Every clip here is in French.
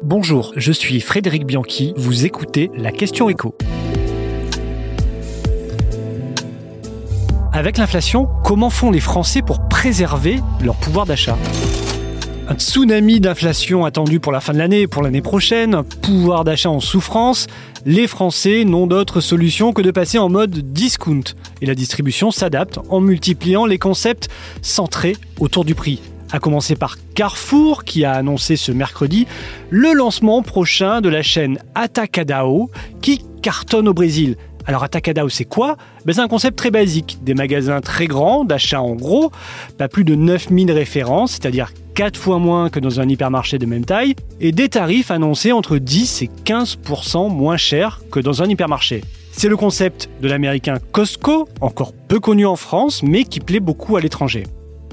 Bonjour, je suis Frédéric Bianchi, vous écoutez la question écho. Avec l'inflation, comment font les Français pour préserver leur pouvoir d'achat? Un tsunami d'inflation attendu pour la fin de l'année et pour l'année prochaine, un pouvoir d'achat en souffrance, les Français n'ont d'autre solution que de passer en mode discount. Et la distribution s'adapte en multipliant les concepts centrés autour du prix. A commencer par Carrefour qui a annoncé ce mercredi le lancement prochain de la chaîne Atacadao qui cartonne au Brésil. Alors Atacadao, c'est quoi? Ben, C'est un concept très basique, des magasins très grands, d'achat en gros, pas plus de 9000 références, c'est-à-dire 4 fois moins que dans un hypermarché de même taille, et des tarifs annoncés entre 10 et 15% moins chers que dans un hypermarché. C'est le concept de l'américain Costco, encore peu connu en France, mais qui plaît beaucoup à l'étranger.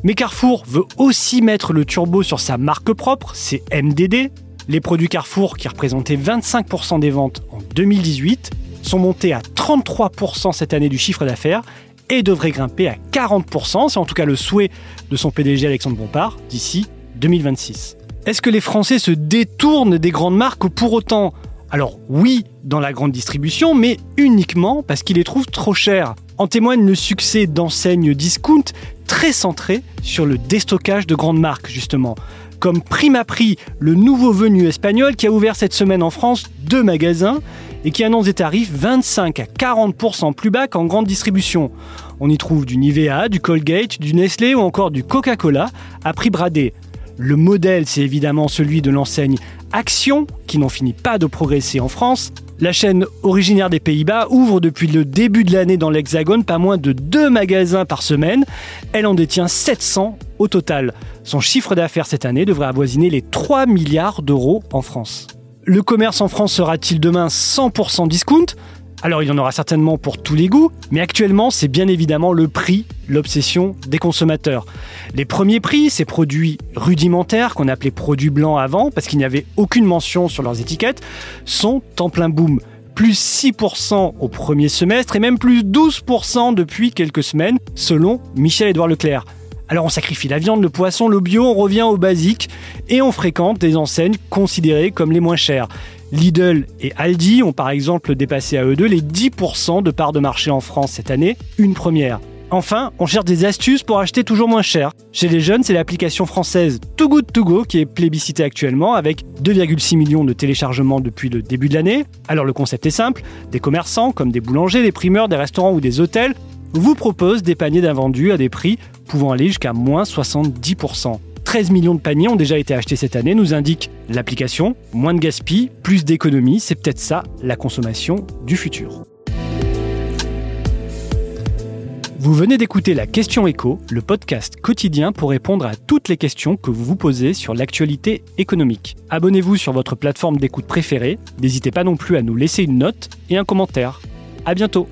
Mais Carrefour veut aussi mettre le turbo sur sa marque propre, c'est MDD. Les produits Carrefour, qui représentaient 25% des ventes en 2018, sont montés à 33% cette année du chiffre d'affaires et devraient grimper à 40%, c'est en tout cas le souhait de son PDG Alexandre Bompard, d'ici 2026. Est-ce que les Français se détournent des grandes marques pour autant Alors oui, dans la grande distribution, mais uniquement parce qu'ils les trouvent trop chers. En témoigne le succès d'enseignes discount très centrées sur le déstockage de grandes marques, justement comme Prima Prix, le nouveau venu espagnol qui a ouvert cette semaine en France deux magasins et qui annonce des tarifs 25 à 40% plus bas qu'en grande distribution. On y trouve du Nivea, du Colgate, du Nestlé ou encore du Coca-Cola à prix bradé. Le modèle, c'est évidemment celui de l'enseigne Action, qui n'en finit pas de progresser en France. La chaîne originaire des Pays-Bas ouvre depuis le début de l'année dans l'Hexagone pas moins de deux magasins par semaine. Elle en détient 700 au total. Son chiffre d'affaires cette année devrait avoisiner les 3 milliards d'euros en France. Le commerce en France sera-t-il demain 100% discount? Alors il y en aura certainement pour tous les goûts, mais actuellement c'est bien évidemment le prix, l'obsession des consommateurs. Les premiers prix, ces produits rudimentaires qu'on appelait produits blancs avant, parce qu'il n'y avait aucune mention sur leurs étiquettes, sont en plein boom. Plus 6% au premier semestre et même plus 12% depuis quelques semaines, selon Michel-Édouard Leclerc. Alors on sacrifie la viande, le poisson, le bio, on revient au basique et on fréquente des enseignes considérées comme les moins chères. Lidl et Aldi ont par exemple dépassé à eux deux les 10% de parts de marché en France cette année, une première. Enfin, on cherche des astuces pour acheter toujours moins cher. Chez les jeunes, c'est l'application française Too Good To Go qui est plébiscitée actuellement avec 2,6 millions de téléchargements depuis le début de l'année. Alors le concept est simple, des commerçants comme des boulangers, des primeurs, des restaurants ou des hôtels vous proposent des paniers d'invendus à des prix pouvant aller jusqu'à moins 70%. 13 millions de paniers ont déjà été achetés cette année, nous indique l'application. Moins de gaspillage, plus d'économie, c'est peut-être ça la consommation du futur. Vous venez d'écouter la Question Écho, le podcast quotidien pour répondre à toutes les questions que vous vous posez sur l'actualité économique. Abonnez-vous sur votre plateforme d'écoute préférée, n'hésitez pas non plus à nous laisser une note et un commentaire. À bientôt